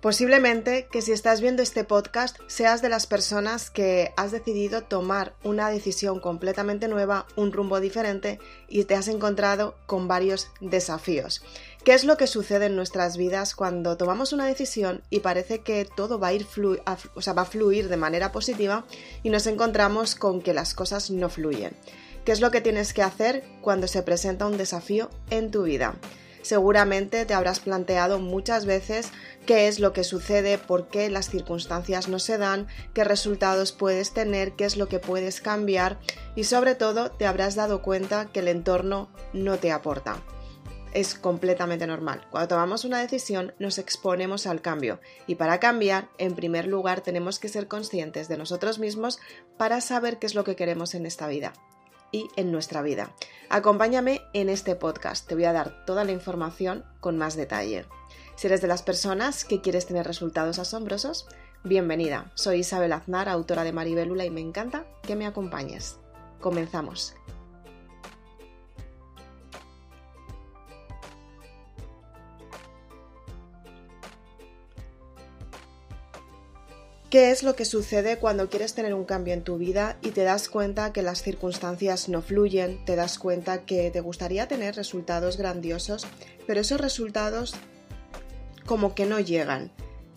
Posiblemente que si estás viendo este podcast seas de las personas que has decidido tomar una decisión completamente nueva, un rumbo diferente y te has encontrado con varios desafíos. ¿Qué es lo que sucede en nuestras vidas cuando tomamos una decisión y parece que todo va a ir o sea, va a fluir de manera positiva y nos encontramos con que las cosas no fluyen? ¿Qué es lo que tienes que hacer cuando se presenta un desafío en tu vida? Seguramente te habrás planteado muchas veces qué es lo que sucede, por qué las circunstancias no se dan, qué resultados puedes tener, qué es lo que puedes cambiar y sobre todo te habrás dado cuenta que el entorno no te aporta. Es completamente normal. Cuando tomamos una decisión nos exponemos al cambio y para cambiar, en primer lugar, tenemos que ser conscientes de nosotros mismos para saber qué es lo que queremos en esta vida y en nuestra vida. Acompáñame en este podcast, te voy a dar toda la información con más detalle. Si eres de las personas que quieres tener resultados asombrosos, bienvenida. Soy Isabel Aznar, autora de Maribelula y me encanta que me acompañes. Comenzamos. ¿Qué es lo que sucede cuando quieres tener un cambio en tu vida y te das cuenta que las circunstancias no fluyen, te das cuenta que te gustaría tener resultados grandiosos, pero esos resultados como que no llegan?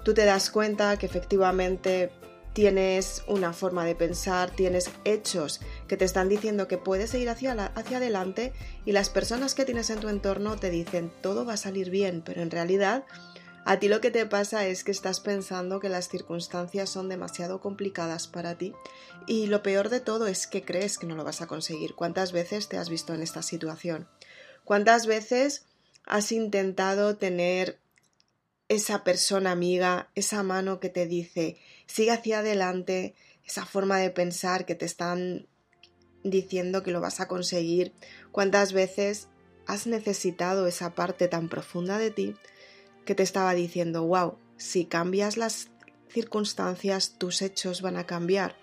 Tú te das cuenta que efectivamente tienes una forma de pensar, tienes hechos que te están diciendo que puedes ir hacia, hacia adelante y las personas que tienes en tu entorno te dicen todo va a salir bien, pero en realidad a ti lo que te pasa es que estás pensando que las circunstancias son demasiado complicadas para ti y lo peor de todo es que crees que no lo vas a conseguir. ¿Cuántas veces te has visto en esta situación? ¿Cuántas veces has intentado tener esa persona amiga, esa mano que te dice sigue hacia adelante, esa forma de pensar que te están diciendo que lo vas a conseguir? ¿Cuántas veces has necesitado esa parte tan profunda de ti que te estaba diciendo, wow, si cambias las circunstancias, tus hechos van a cambiar,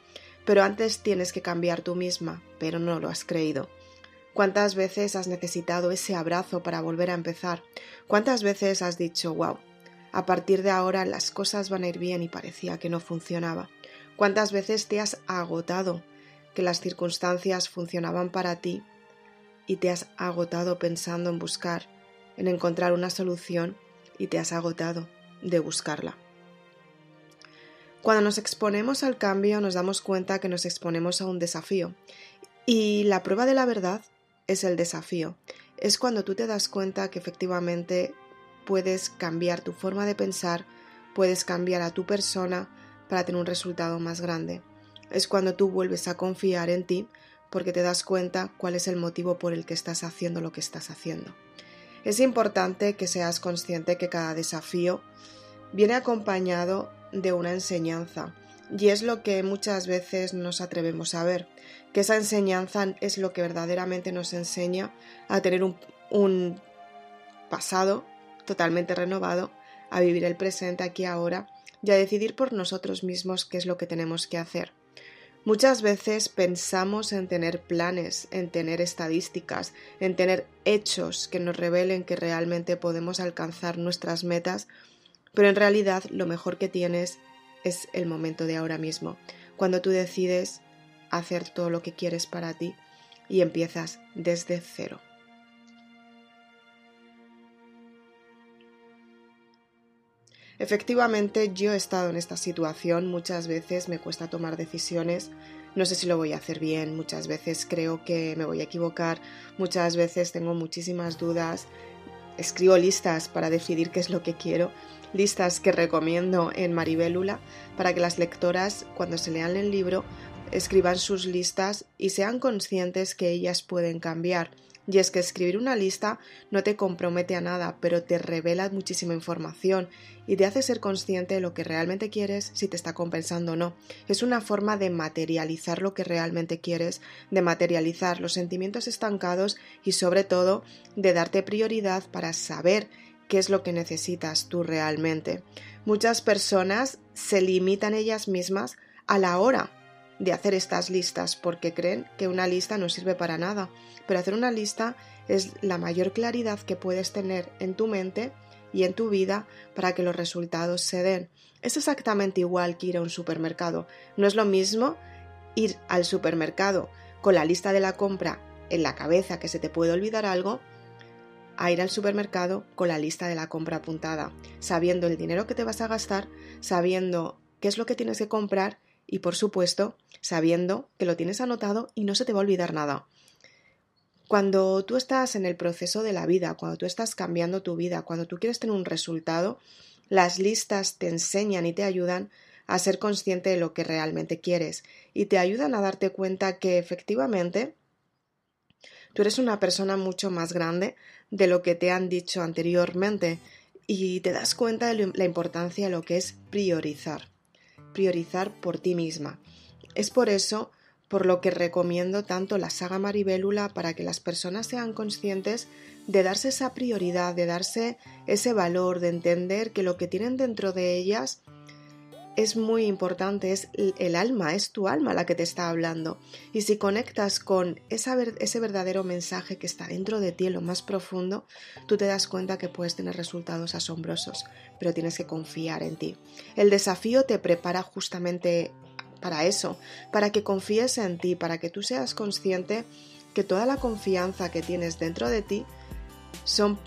pero antes tienes que cambiar tú misma, pero no lo has creído. ¿Cuántas veces has necesitado ese abrazo para volver a empezar? ¿Cuántas veces has dicho, wow, a partir de ahora las cosas van a ir bien y parecía que no funcionaba? ¿Cuántas veces te has agotado que las circunstancias funcionaban para ti y te has agotado pensando en buscar, en encontrar una solución y te has agotado de buscarla. Cuando nos exponemos al cambio nos damos cuenta que nos exponemos a un desafío y la prueba de la verdad es el desafío. Es cuando tú te das cuenta que efectivamente puedes cambiar tu forma de pensar, puedes cambiar a tu persona para tener un resultado más grande. Es cuando tú vuelves a confiar en ti porque te das cuenta cuál es el motivo por el que estás haciendo lo que estás haciendo. Es importante que seas consciente que cada desafío viene acompañado de una enseñanza y es lo que muchas veces nos atrevemos a ver, que esa enseñanza es lo que verdaderamente nos enseña a tener un, pasado totalmente renovado, a vivir el presente aquí ahora y a decidir por nosotros mismos qué es lo que tenemos que hacer. Muchas veces pensamos en tener planes, en tener estadísticas, en tener hechos que nos revelen que realmente podemos alcanzar nuestras metas, pero en realidad lo mejor que tienes es el momento de ahora mismo, cuando tú decides hacer todo lo que quieres para ti y empiezas desde cero. Efectivamente, yo he estado en esta situación, muchas veces me cuesta tomar decisiones, no sé si lo voy a hacer bien, muchas veces creo que me voy a equivocar, muchas veces tengo muchísimas dudas, escribo listas para decidir qué es lo que quiero, listas que recomiendo en Maribelula para que las lectoras cuando se lean el libro escriban sus listas y sean conscientes que ellas pueden cambiar y es que escribir una lista no te compromete a nada, pero te revela muchísima información y te hace ser consciente de lo que realmente quieres, si te está compensando o no. Es una forma de materializar lo que realmente quieres, de materializar los sentimientos estancados y sobre todo de darte prioridad para saber qué es lo que necesitas tú realmente. Muchas personas se limitan ellas mismas a la hora de hacer estas listas porque creen que una lista no sirve para nada. Pero hacer una lista es la mayor claridad que puedes tener en tu mente y en tu vida para que los resultados se den. Es exactamente igual que ir a un supermercado. No es lo mismo ir al supermercado con la lista de la compra en la cabeza que se te puede olvidar algo a ir al supermercado con la lista de la compra apuntada, sabiendo el dinero que te vas a gastar, sabiendo qué es lo que tienes que comprar y por supuesto sabiendo que lo tienes anotado y no se te va a olvidar nada. Cuando tú estás en el proceso de la vida, cuando tú estás cambiando tu vida, cuando tú quieres tener un resultado, las listas te enseñan y te ayudan a ser consciente de lo que realmente quieres y te ayudan a darte cuenta que efectivamente tú eres una persona mucho más grande de lo que te han dicho anteriormente y te das cuenta de la importancia de lo que es priorizar, priorizar por ti misma. Es por eso por lo que recomiendo tanto la saga Maribélula para que las personas sean conscientes de darse esa prioridad, de darse ese valor, de entender que lo que tienen dentro de ellas es muy importante, es el alma, es tu alma la que te está hablando. Y si conectas con ese verdadero mensaje que está dentro de ti, en lo más profundo, tú te das cuenta que puedes tener resultados asombrosos, pero tienes que confiar en ti. El desafío te prepara justamente para eso, para que confíes en ti, para que tú seas consciente que toda la confianza que tienes dentro de ti son,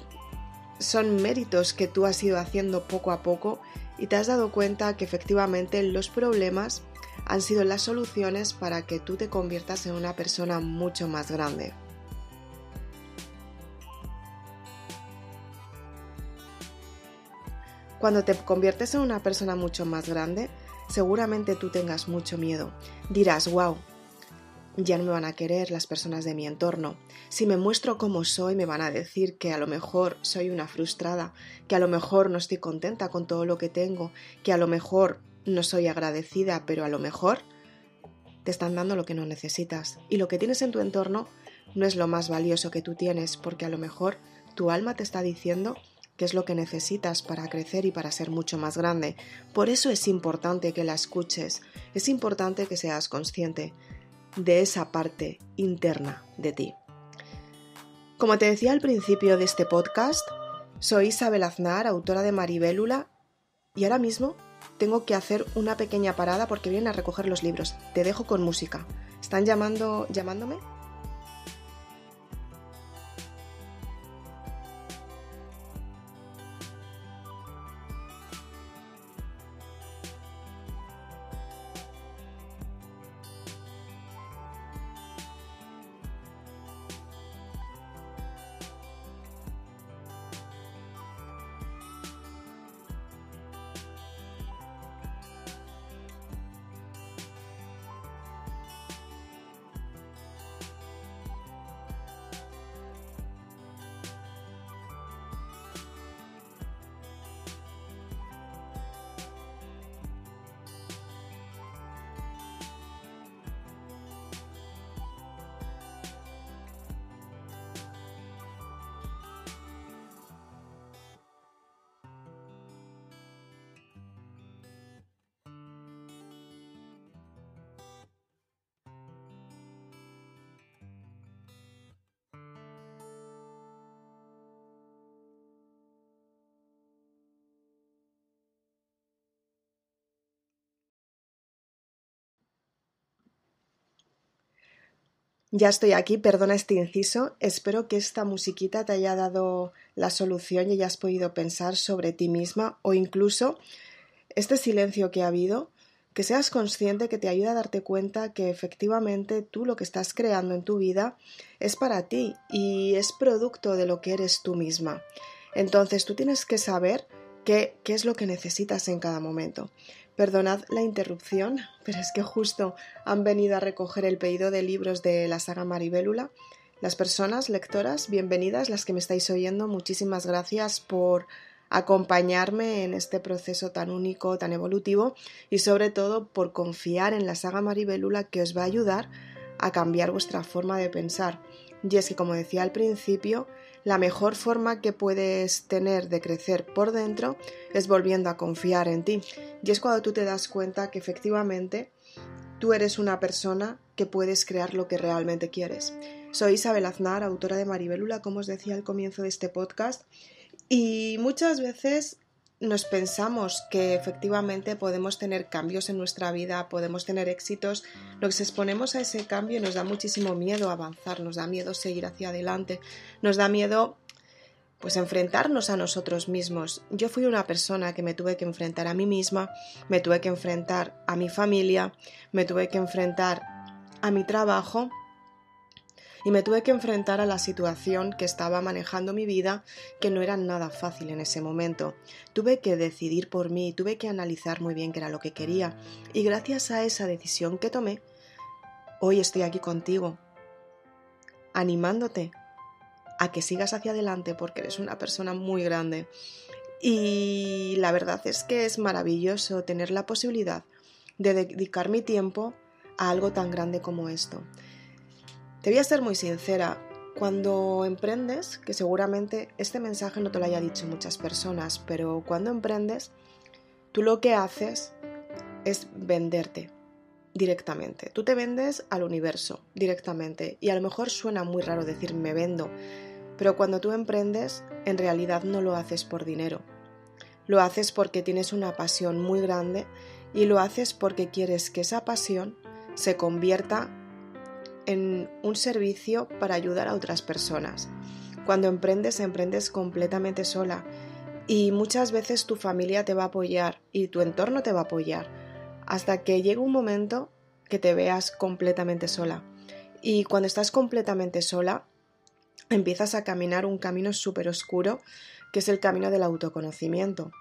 son méritos que tú has ido haciendo poco a poco y te has dado cuenta que efectivamente los problemas han sido las soluciones para que tú te conviertas en una persona mucho más grande. Cuando te conviertes en una persona mucho más grande, seguramente tú tengas mucho miedo. Dirás, wow, ya no me van a querer las personas de mi entorno. Si me muestro como soy, me van a decir que a lo mejor soy una frustrada, que a lo mejor no estoy contenta con todo lo que tengo, que a lo mejor no soy agradecida, pero a lo mejor te están dando lo que no necesitas. Y lo que tienes en tu entorno no es lo más valioso que tú tienes, porque a lo mejor tu alma te está diciendo que es lo que necesitas para crecer y para ser mucho más grande. Por eso es importante que la escuches, es importante que seas consciente de esa parte interna de ti. Como te decía al principio de este podcast, soy Isabel Aznar, autora de Maribélula, y ahora mismo tengo que hacer una pequeña parada porque vienen a recoger los libros. Te dejo con música. ¿Están llamando, llamándome? Ya estoy aquí, perdona este inciso. Espero que esta musiquita te haya dado la solución y hayas podido pensar sobre ti misma o incluso este silencio que ha habido, que seas consciente que te ayuda a darte cuenta que efectivamente tú lo que estás creando en tu vida es para ti y es producto de lo que eres tú misma. Entonces tú tienes que saber qué, qué es lo que necesitas en cada momento. Perdonad la interrupción, pero es que justo han venido a recoger el pedido de libros de la saga Maribélula. Las personas lectoras, bienvenidas, las que me estáis oyendo, muchísimas gracias por acompañarme en este proceso tan único, tan evolutivo y sobre todo por confiar en la saga Maribélula que os va a ayudar a cambiar vuestra forma de pensar. Y es que, como decía al principio, la mejor forma que puedes tener de crecer por dentro es volviendo a confiar en ti. Y es cuando tú te das cuenta que efectivamente tú eres una persona que puedes crear lo que realmente quieres. Soy Isabel Aznar, autora de Maribélula, como os decía al comienzo de este podcast, Y muchas veces nos pensamos que efectivamente podemos tener cambios en nuestra vida, podemos tener éxitos, nos exponemos a ese cambio nos da muchísimo miedo avanzar, nos da miedo seguir hacia adelante, nos da miedo pues enfrentarnos a nosotros mismos. Yo fui una persona que me tuve que enfrentar a mí misma, me tuve que enfrentar a mi familia, me tuve que enfrentar a mi trabajo y me tuve que enfrentar a la situación que estaba manejando mi vida, que no era nada fácil en ese momento. Tuve que decidir por mí, tuve que analizar muy bien qué era lo que quería y gracias a esa decisión que tomé, hoy estoy aquí contigo, animándote a que sigas hacia adelante porque eres una persona muy grande. Y la verdad es que es maravilloso tener la posibilidad de dedicar mi tiempo a algo tan grande como esto. Te voy a ser muy sincera, cuando emprendes, que seguramente este mensaje no te lo haya dicho muchas personas, pero cuando emprendes, tú lo que haces es venderte directamente. Tú te vendes al universo directamente y a lo mejor suena muy raro decir me vendo, pero cuando tú emprendes, en realidad no lo haces por dinero. Lo haces porque tienes una pasión muy grande y lo haces porque quieres que esa pasión se convierta en un servicio para ayudar a otras personas. Cuando emprendes, emprendes completamente sola y muchas veces tu familia te va a apoyar y tu entorno te va a apoyar hasta que llegue un momento que te veas completamente sola. Y cuando estás completamente sola, empiezas a caminar un camino súper oscuro, que es el camino del autoconocimiento.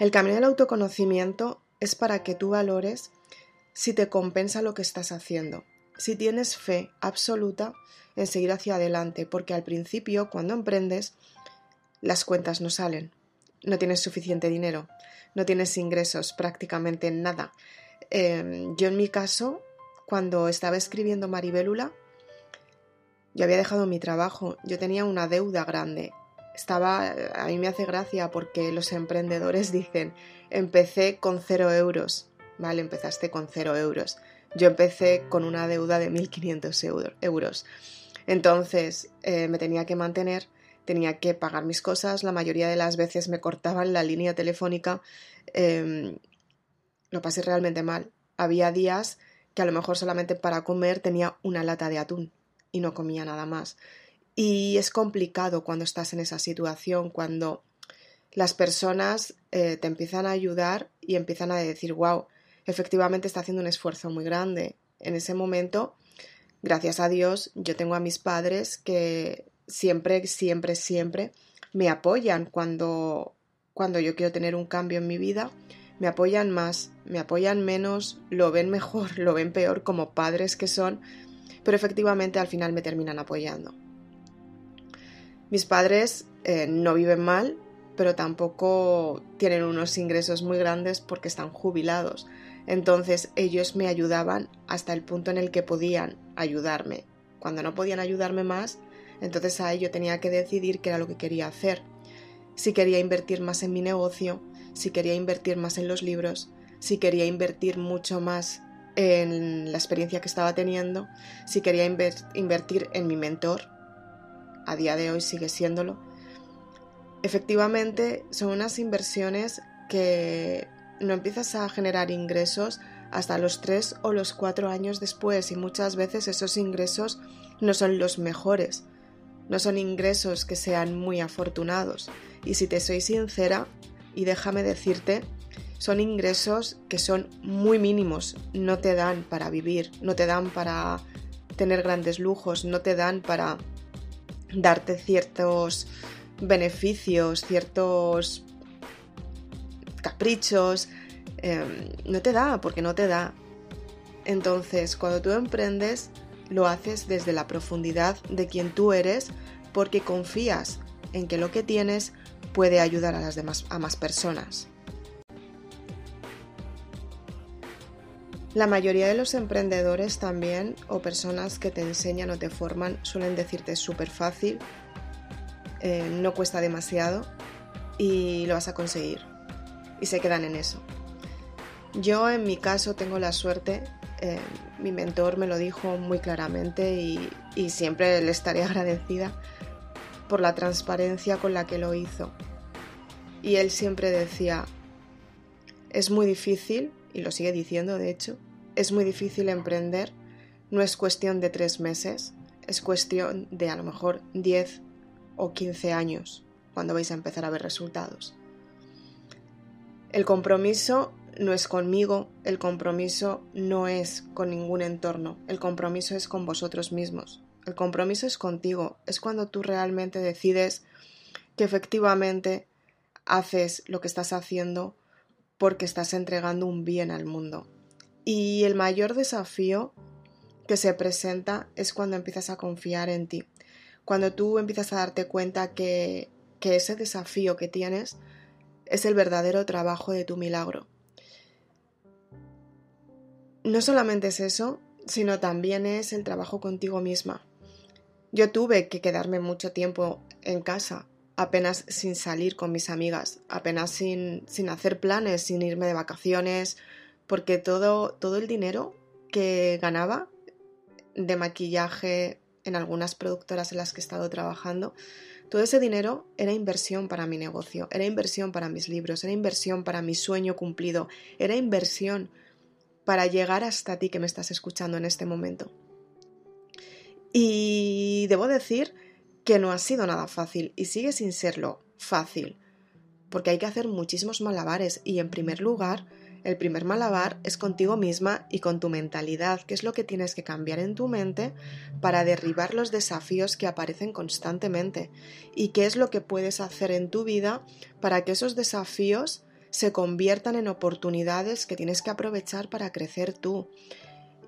El camino del autoconocimiento es para que tú valores si te compensa lo que estás haciendo, si tienes fe absoluta en seguir hacia adelante, porque al principio, cuando emprendes, las cuentas no salen, no tienes suficiente dinero, no tienes ingresos, prácticamente nada. Em, yo en mi caso, cuando estaba escribiendo Maribélula, yo había dejado mi trabajo, yo tenía una deuda grande. Estaba, a mí me hace gracia porque los emprendedores dicen, empecé con cero euros, ¿vale? Empezaste con cero euros. Yo empecé con una deuda de 1.500 euros. Entonces eh, me tenía que mantener tenía que pagar mis cosas, la mayoría de las veces me cortaban la línea telefónica, em, lo pasé realmente mal. Había días que a lo mejor solamente para comer tenía una lata de atún y no comía nada más. Y es complicado cuando estás en esa situación, cuando las personas eh, te empiezan a ayudar y empiezan a decir, wow, efectivamente está haciendo un esfuerzo muy grande. En ese momento, gracias a Dios, yo tengo a mis padres que siempre, siempre, siempre me apoyan cuando, cuando yo quiero tener un cambio en mi vida. Me apoyan más, me apoyan menos, lo ven mejor, lo ven peor como padres que son, pero efectivamente al final me terminan apoyando. Mis padres eh, no viven mal, pero tampoco tienen unos ingresos muy grandes porque están jubilados. Entonces ellos me ayudaban hasta el punto en el que podían ayudarme. Cuando no podían ayudarme más, entonces ahí yo tenía que decidir qué era lo que quería hacer. Si quería invertir más en mi negocio, si quería invertir más en los libros, si quería invertir mucho más en la experiencia que estaba teniendo, si quería invertir en mi mentor, a día de hoy sigue siéndolo. Efectivamente, son unas inversiones que no empiezas a generar ingresos hasta los tres o los cuatro años después y muchas veces esos ingresos no son los mejores no son ingresos que sean muy afortunados. Y si te soy sincera, y déjame decirte, son ingresos que son muy mínimos, no te dan para vivir, no te dan para tener grandes lujos, no te dan para darte ciertos beneficios, ciertos caprichos, em, no te da, porque no te da. Entonces, cuando tú emprendes, lo haces desde la profundidad de quien tú eres porque confías en que lo que tienes puede ayudar a las demás a más personas. La mayoría de los emprendedores también o personas que te enseñan o te forman suelen decirte súper fácil, eh, no cuesta demasiado y lo vas a conseguir. Y se quedan en eso. Yo en mi caso tengo la suerte, eh, mi mentor me lo dijo muy claramente y siempre le estaré agradecida por la transparencia con la que lo hizo. Y él siempre decía, es muy difícil, y lo sigue diciendo de hecho, es muy difícil emprender, no es cuestión de tres meses, es cuestión de a lo mejor 10 o 15 años cuando vais a empezar a ver resultados. El compromiso no es conmigo, el compromiso no es con ningún entorno, el compromiso es con vosotros mismos, el compromiso es contigo, es cuando tú realmente decides que efectivamente haces lo que estás haciendo porque estás entregando un bien al mundo. Y el mayor desafío que se presenta es cuando empiezas a confiar en ti, cuando tú empiezas a darte cuenta que, que ese desafío que tienes es el verdadero trabajo de tu milagro. No solamente es eso, sino también es el trabajo contigo misma. Yo tuve que quedarme mucho tiempo en casa, apenas sin salir con mis amigas, apenas sin, sin hacer planes, sin irme de vacaciones, porque todo, todo el dinero que ganaba de maquillaje en algunas productoras en las que he estado trabajando, todo ese dinero era inversión para mi negocio, era inversión para mis libros, era inversión para mi sueño cumplido, era inversión para llegar hasta ti que me estás escuchando en este momento. Y debo decir que no ha sido nada fácil y sigue sin serlo fácil, porque hay que hacer muchísimos malabares y en primer lugar el primer malabar es contigo misma y con tu mentalidad, que es lo que tienes que cambiar en tu mente para derribar los desafíos que aparecen constantemente y qué es lo que puedes hacer en tu vida para que esos desafíos se conviertan en oportunidades que tienes que aprovechar para crecer tú.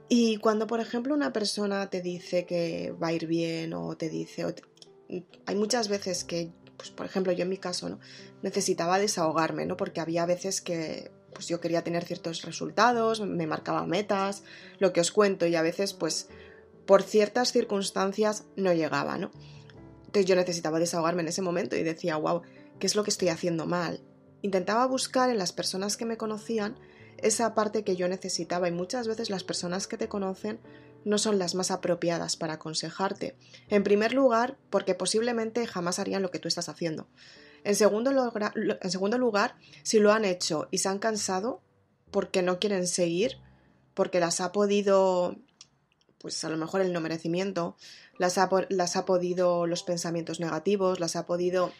Y cuando, por ejemplo, una persona te dice que va a ir bien o te dice... hay muchas veces que, pues, por ejemplo, yo en mi caso, ¿no? necesitaba desahogarme, ¿no? Porque había veces que pues yo quería tener ciertos resultados, me marcaba metas, lo que os cuento y a veces pues por ciertas circunstancias no llegaba, ¿no? Entonces yo necesitaba desahogarme en ese momento y decía, wow, ¿qué es lo que estoy haciendo mal? Intentaba buscar en las personas que me conocían esa parte que yo necesitaba y muchas veces las personas que te conocen no son las más apropiadas para aconsejarte. En primer lugar, porque posiblemente jamás harían lo que tú estás haciendo. En segundo, en segundo lugar, si lo han hecho y se han cansado porque no quieren seguir, porque las ha podido, pues a lo mejor el no merecimiento, las ha, las ha podido los pensamientos negativos, las ha podido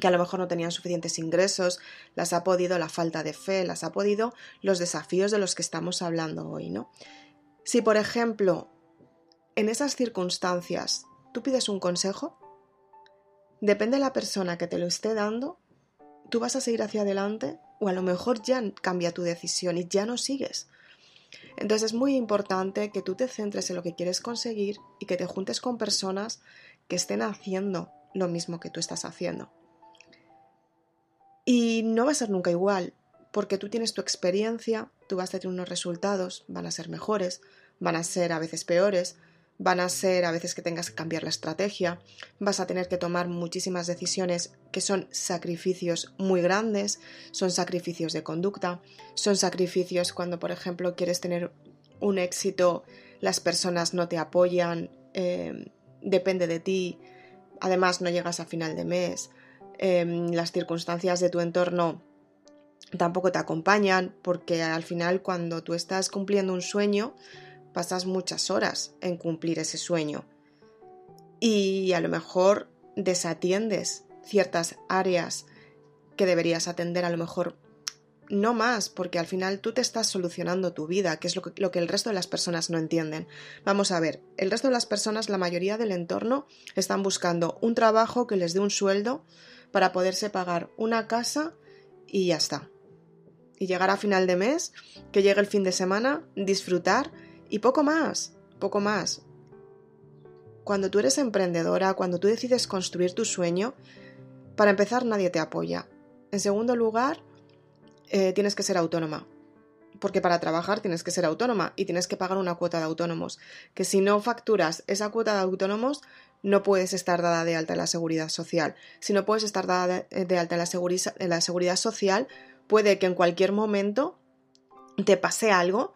que a lo mejor no tenían suficientes ingresos, las ha podido la falta de fe, las ha podido los desafíos de los que estamos hablando hoy, ¿no? Si, por ejemplo, en esas circunstancias tú pides un consejo, Depende de la persona que te lo esté dando, tú vas a seguir hacia adelante o a lo mejor ya cambia tu decisión y ya no sigues. Entonces es muy importante que tú te centres en lo que quieres conseguir y que te juntes con personas que estén haciendo lo mismo que tú estás haciendo. Y no va a ser nunca igual, porque tú tienes tu experiencia, tú vas a tener unos resultados, van a ser mejores, van a ser a veces peores, van a ser a veces que tengas que cambiar la estrategia, vas a tener que tomar muchísimas decisiones que son sacrificios muy grandes, son sacrificios de conducta, son sacrificios cuando, por ejemplo, quieres tener un éxito, las personas no te apoyan, eh, depende de ti, además no llegas a final de mes, em, las circunstancias de tu entorno tampoco te acompañan, porque al final cuando tú estás cumpliendo un sueño, pasas muchas horas en cumplir ese sueño y a lo mejor desatiendes ciertas áreas que deberías atender a lo mejor no más, porque al final tú te estás solucionando tu vida, que es lo que, lo que, el resto de las personas no entienden. Vamos a ver, el resto de las personas, la mayoría del entorno, están buscando un trabajo que les dé un sueldo para poderse pagar una casa y ya está. Y llegar a final de mes, que llegue el fin de semana, disfrutar y poco más, poco más. Cuando tú eres emprendedora, cuando tú decides construir tu sueño, para empezar nadie te apoya. En segundo lugar, eh, tienes que ser autónoma. Porque para trabajar tienes que ser autónoma y tienes que pagar una cuota de autónomos. Que si no facturas esa cuota de autónomos, no puedes estar dada de alta en la seguridad social. Si no puedes estar dada de, alta en la, en la seguridad social, puede que en cualquier momento te pase algo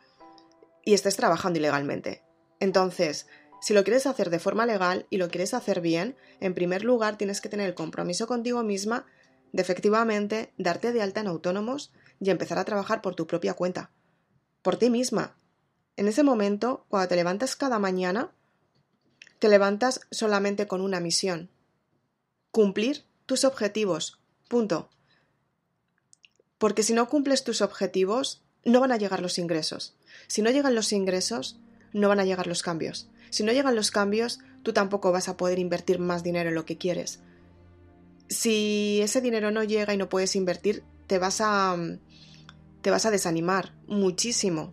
y estés trabajando ilegalmente. Entonces, si lo quieres hacer de forma legal y lo quieres hacer bien, en primer lugar tienes que tener el compromiso contigo misma de efectivamente darte de alta en autónomos y empezar a trabajar por tu propia cuenta, por ti misma. En ese momento, cuando te levantas cada mañana, te levantas solamente con una misión. Cumplir tus objetivos. Punto. Porque si no cumples tus objetivos, no van a llegar los ingresos. Si no llegan los ingresos, no van a llegar los cambios. Si no llegan los cambios, tú tampoco vas a poder invertir más dinero en lo que quieres. Si ese dinero no llega y no puedes invertir, te vas a te vas a desanimar muchísimo.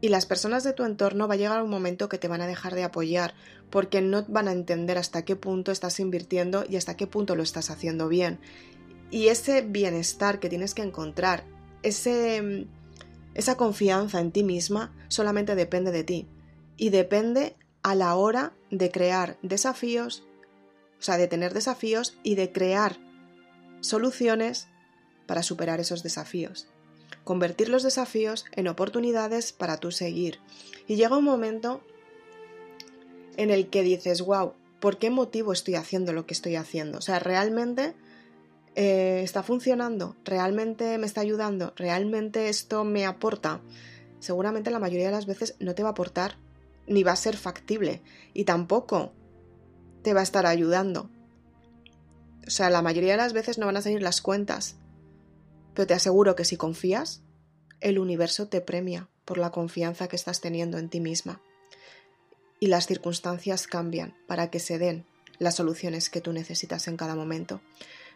Y las personas de tu entorno va a llegar un momento que te van a dejar de apoyar porque no van a entender hasta qué punto estás invirtiendo y hasta qué punto lo estás haciendo bien. Y ese bienestar que tienes que encontrar, ese, esa confianza en ti misma, solamente depende de ti. Y depende a la hora de crear desafíos, o sea, de tener desafíos y de crear soluciones para superar esos desafíos. Convertir los desafíos en oportunidades para tú seguir. Y llega un momento en el que dices, wow, ¿por qué motivo estoy haciendo lo que estoy haciendo? O sea, realmente eh, está funcionando, realmente me está ayudando, realmente esto me aporta. Seguramente la mayoría de las veces no te va a aportar ni va a ser factible y tampoco te va a estar ayudando. O sea, la mayoría de las veces no van a salir las cuentas, pero te aseguro que si confías, el universo te premia por la confianza que estás teniendo en ti misma. Y las circunstancias cambian para que se den las soluciones que tú necesitas en cada momento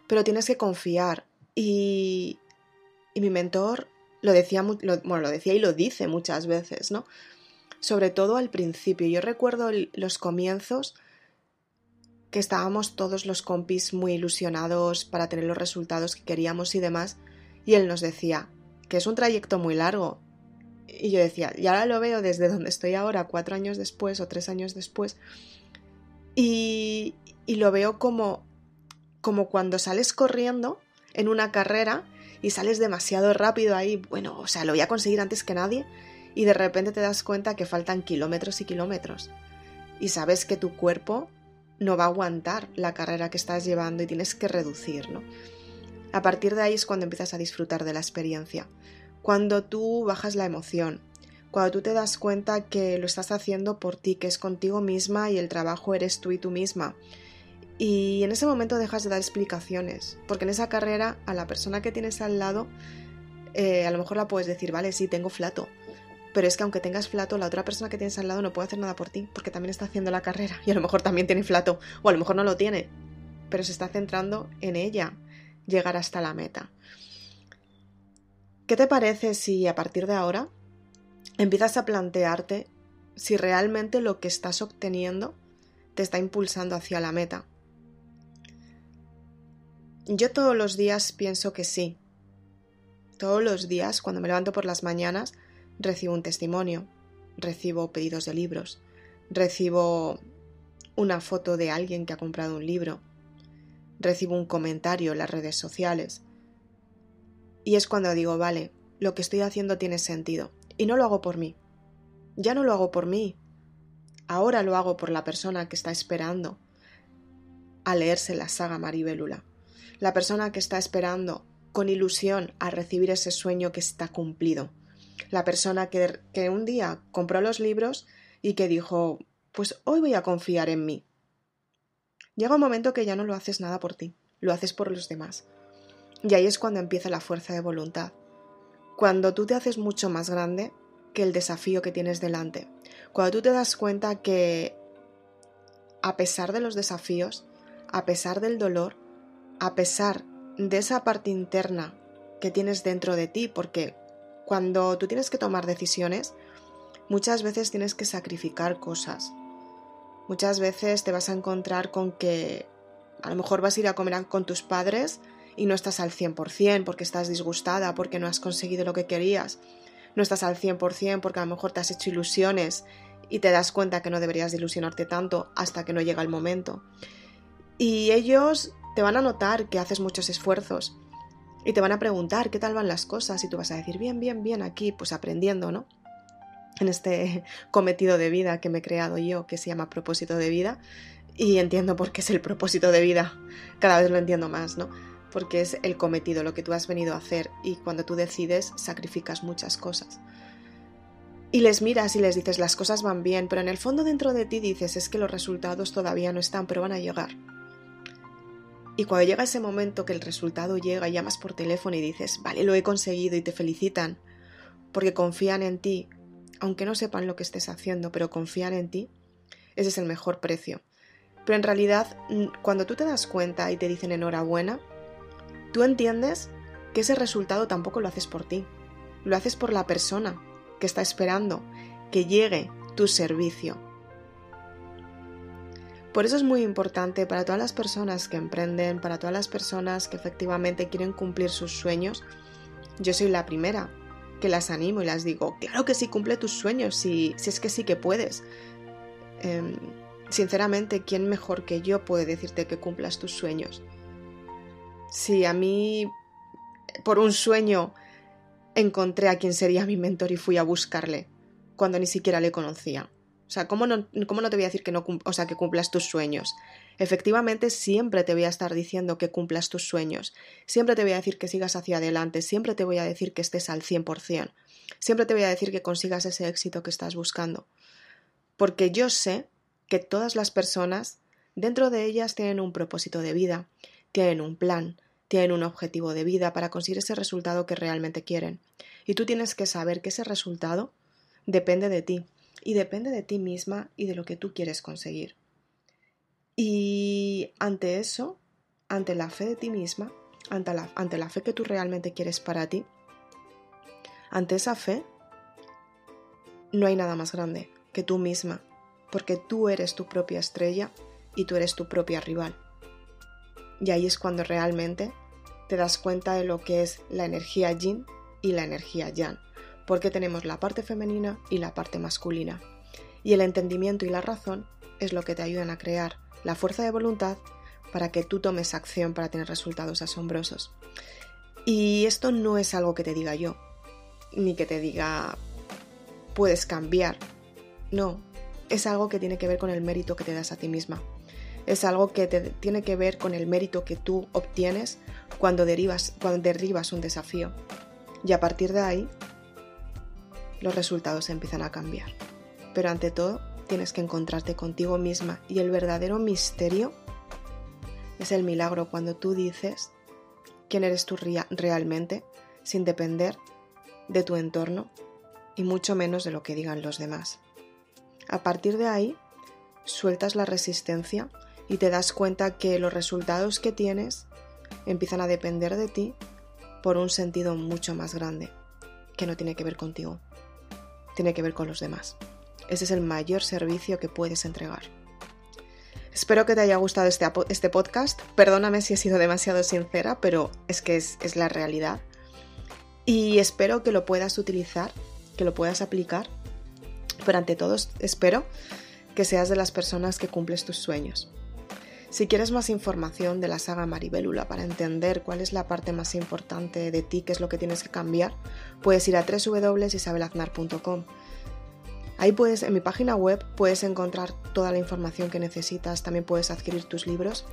pero tienes que confiar. Y, y mi mentor lo decía, bueno, lo decía y lo dice muchas veces, ¿no? Sobre todo al principio. Yo recuerdo los comienzos que estábamos todos los compis muy ilusionados para tener los resultados que queríamos y demás, y él nos decía que es un trayecto muy largo. Y yo decía, y ahora lo veo desde donde estoy ahora, cuatro años después o tres años después, y, y lo veo como como cuando sales corriendo en una carrera y sales demasiado rápido ahí, bueno, o sea, lo voy a conseguir antes que nadie, y de repente te das cuenta que faltan kilómetros y kilómetros. Y sabes que tu cuerpo no va a aguantar la carrera que estás llevando y tienes que reducir, ¿no? A partir de ahí es cuando empiezas a disfrutar de la experiencia. Cuando tú bajas la emoción, cuando tú te das cuenta que lo estás haciendo por ti, que es contigo misma y el trabajo eres tú y tú misma, y en ese momento dejas de dar explicaciones, porque en esa carrera a la persona que tienes al lado, eh, a lo mejor la puedes decir, vale, sí, tengo flato, pero es que aunque tengas flato, la otra persona que tienes al lado no puede hacer nada por ti, porque también está haciendo la carrera y a lo mejor también tiene flato, o a lo mejor no lo tiene, pero se está centrando en ella, llegar hasta la meta. ¿Qué te parece si a partir de ahora empiezas a plantearte si realmente lo que estás obteniendo te está impulsando hacia la meta? Yo todos los días pienso que sí. Todos los días, cuando me levanto por las mañanas, recibo un testimonio, recibo pedidos de libros, recibo una foto de alguien que ha comprado un libro, recibo un comentario en las redes sociales. Y es cuando digo, vale, lo que estoy haciendo tiene sentido. Y no lo hago por mí. Ya no lo hago por mí. Ahora lo hago por la persona que está esperando a leerse la saga Maribelula la persona que está esperando con ilusión a recibir ese sueño que está cumplido, la persona que, un día compró los libros y que dijo, pues hoy voy a confiar en mí. Llega un momento que ya no lo haces nada por ti, lo haces por los demás. Y ahí es cuando empieza la fuerza de voluntad. Cuando tú te haces mucho más grande que el desafío que tienes delante. Cuando tú te das cuenta que, a pesar de los desafíos, a pesar del dolor, a pesar de esa parte interna que tienes dentro de ti, porque cuando tú tienes que tomar decisiones, muchas veces tienes que sacrificar cosas. Muchas veces te vas a encontrar con que a lo mejor vas a ir a comer con tus padres y no estás al 100% porque estás disgustada, porque no has conseguido lo que querías. No estás al 100% porque a lo mejor te has hecho ilusiones y te das cuenta que no deberías de ilusionarte tanto hasta que no llega el momento. Y ellos te van a notar que haces muchos esfuerzos Y te van a preguntar qué tal van las cosas y tú vas a decir, bien, bien, bien, aquí, pues aprendiendo, ¿no? En este cometido de vida que me he creado yo, que se llama propósito de vida, y entiendo por qué es el propósito de vida, cada vez lo entiendo más, ¿no? Porque es el cometido, lo que tú has venido a hacer, y cuando tú decides, sacrificas muchas cosas. Y les miras y les dices, las cosas van bien, pero en el fondo dentro de ti dices, es que los resultados todavía no están, pero van a llegar. Y cuando llega ese momento que el resultado llega, llamas por teléfono y dices, vale, lo he conseguido y te felicitan, porque confían en ti, aunque no sepan lo que estés haciendo, pero confían en ti, ese es el mejor precio. Pero en realidad, cuando tú te das cuenta y te dicen enhorabuena, tú entiendes que ese resultado tampoco lo haces por ti, lo haces por la persona que está esperando que llegue tu servicio, por eso es muy importante para todas las personas que emprenden, para todas las personas que efectivamente quieren cumplir sus sueños. Yo soy la primera que las animo y las digo, claro que sí, cumple tus sueños, si, es que sí que puedes. Em, sinceramente, ¿quién mejor que yo puede decirte que cumplas tus sueños? Si a mí, por un sueño, encontré a quien sería mi mentor y fui a buscarle, cuando ni siquiera le conocía. O sea, ¿cómo no, te voy a decir que no o sea, que cumplas tus sueños? Efectivamente, siempre te voy a estar diciendo que cumplas tus sueños. Siempre te voy a decir que sigas hacia adelante. Siempre te voy a decir que estés al 100%. Siempre te voy a decir que consigas ese éxito que estás buscando. Porque yo sé que todas las personas, dentro de ellas, tienen un propósito de vida, tienen un plan, tienen un objetivo de vida para conseguir ese resultado que realmente quieren. Y tú tienes que saber que ese resultado depende de ti y depende de ti misma y de lo que tú quieres conseguir. Y ante eso, ante la fe de ti misma, ante la, ante la fe que tú realmente quieres para ti, ante esa fe, no hay nada más grande que tú misma, porque tú eres tu propia estrella y tú eres tu propia rival. Y ahí es cuando realmente te das cuenta de lo que es la energía yin y la energía yang porque tenemos la parte femenina y la parte masculina. Y el entendimiento y la razón es lo que te ayudan a crear la fuerza de voluntad para que tú tomes acción para tener resultados asombrosos. Y esto no es algo que te diga yo, ni que te diga puedes cambiar. No, es algo que tiene que ver con el mérito que te das a ti misma. Es algo que te tiene que ver con el mérito que tú obtienes cuando, derivas, cuando derribas un desafío. Y a partir de ahí los resultados empiezan a cambiar. Pero ante todo, tienes que encontrarte contigo misma y el verdadero misterio es el milagro cuando tú dices quién eres tú realmente sin depender de tu entorno y mucho menos de lo que digan los demás. A partir de ahí, sueltas la resistencia y te das cuenta que los resultados que tienes empiezan a depender de ti por un sentido mucho más grande, que no tiene que ver contigo tiene que ver con los demás. Ese es el mayor servicio que puedes entregar. Espero que te haya gustado este, este podcast. Perdóname si he sido demasiado sincera, pero es que es, es la realidad. Y espero que lo puedas utilizar, que lo puedas aplicar. Pero ante todo, espero que seas de las personas que cumples tus sueños. Si quieres más información de la saga Maribélula para entender cuál es la parte más importante de ti, qué es lo que tienes que cambiar, puedes ir a www.isabelaznar.com. Ahí puedes, en mi página web, puedes encontrar toda la información que necesitas, también puedes adquirir tus libros.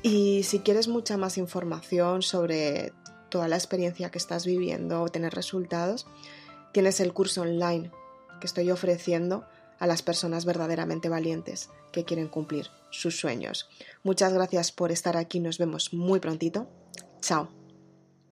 Y si quieres mucha más información sobre toda la experiencia que estás viviendo o tener resultados, tienes el curso online que estoy ofreciendo a las personas verdaderamente valientes que quieren cumplir sus sueños. Muchas gracias por estar aquí, nos vemos muy prontito. Chao.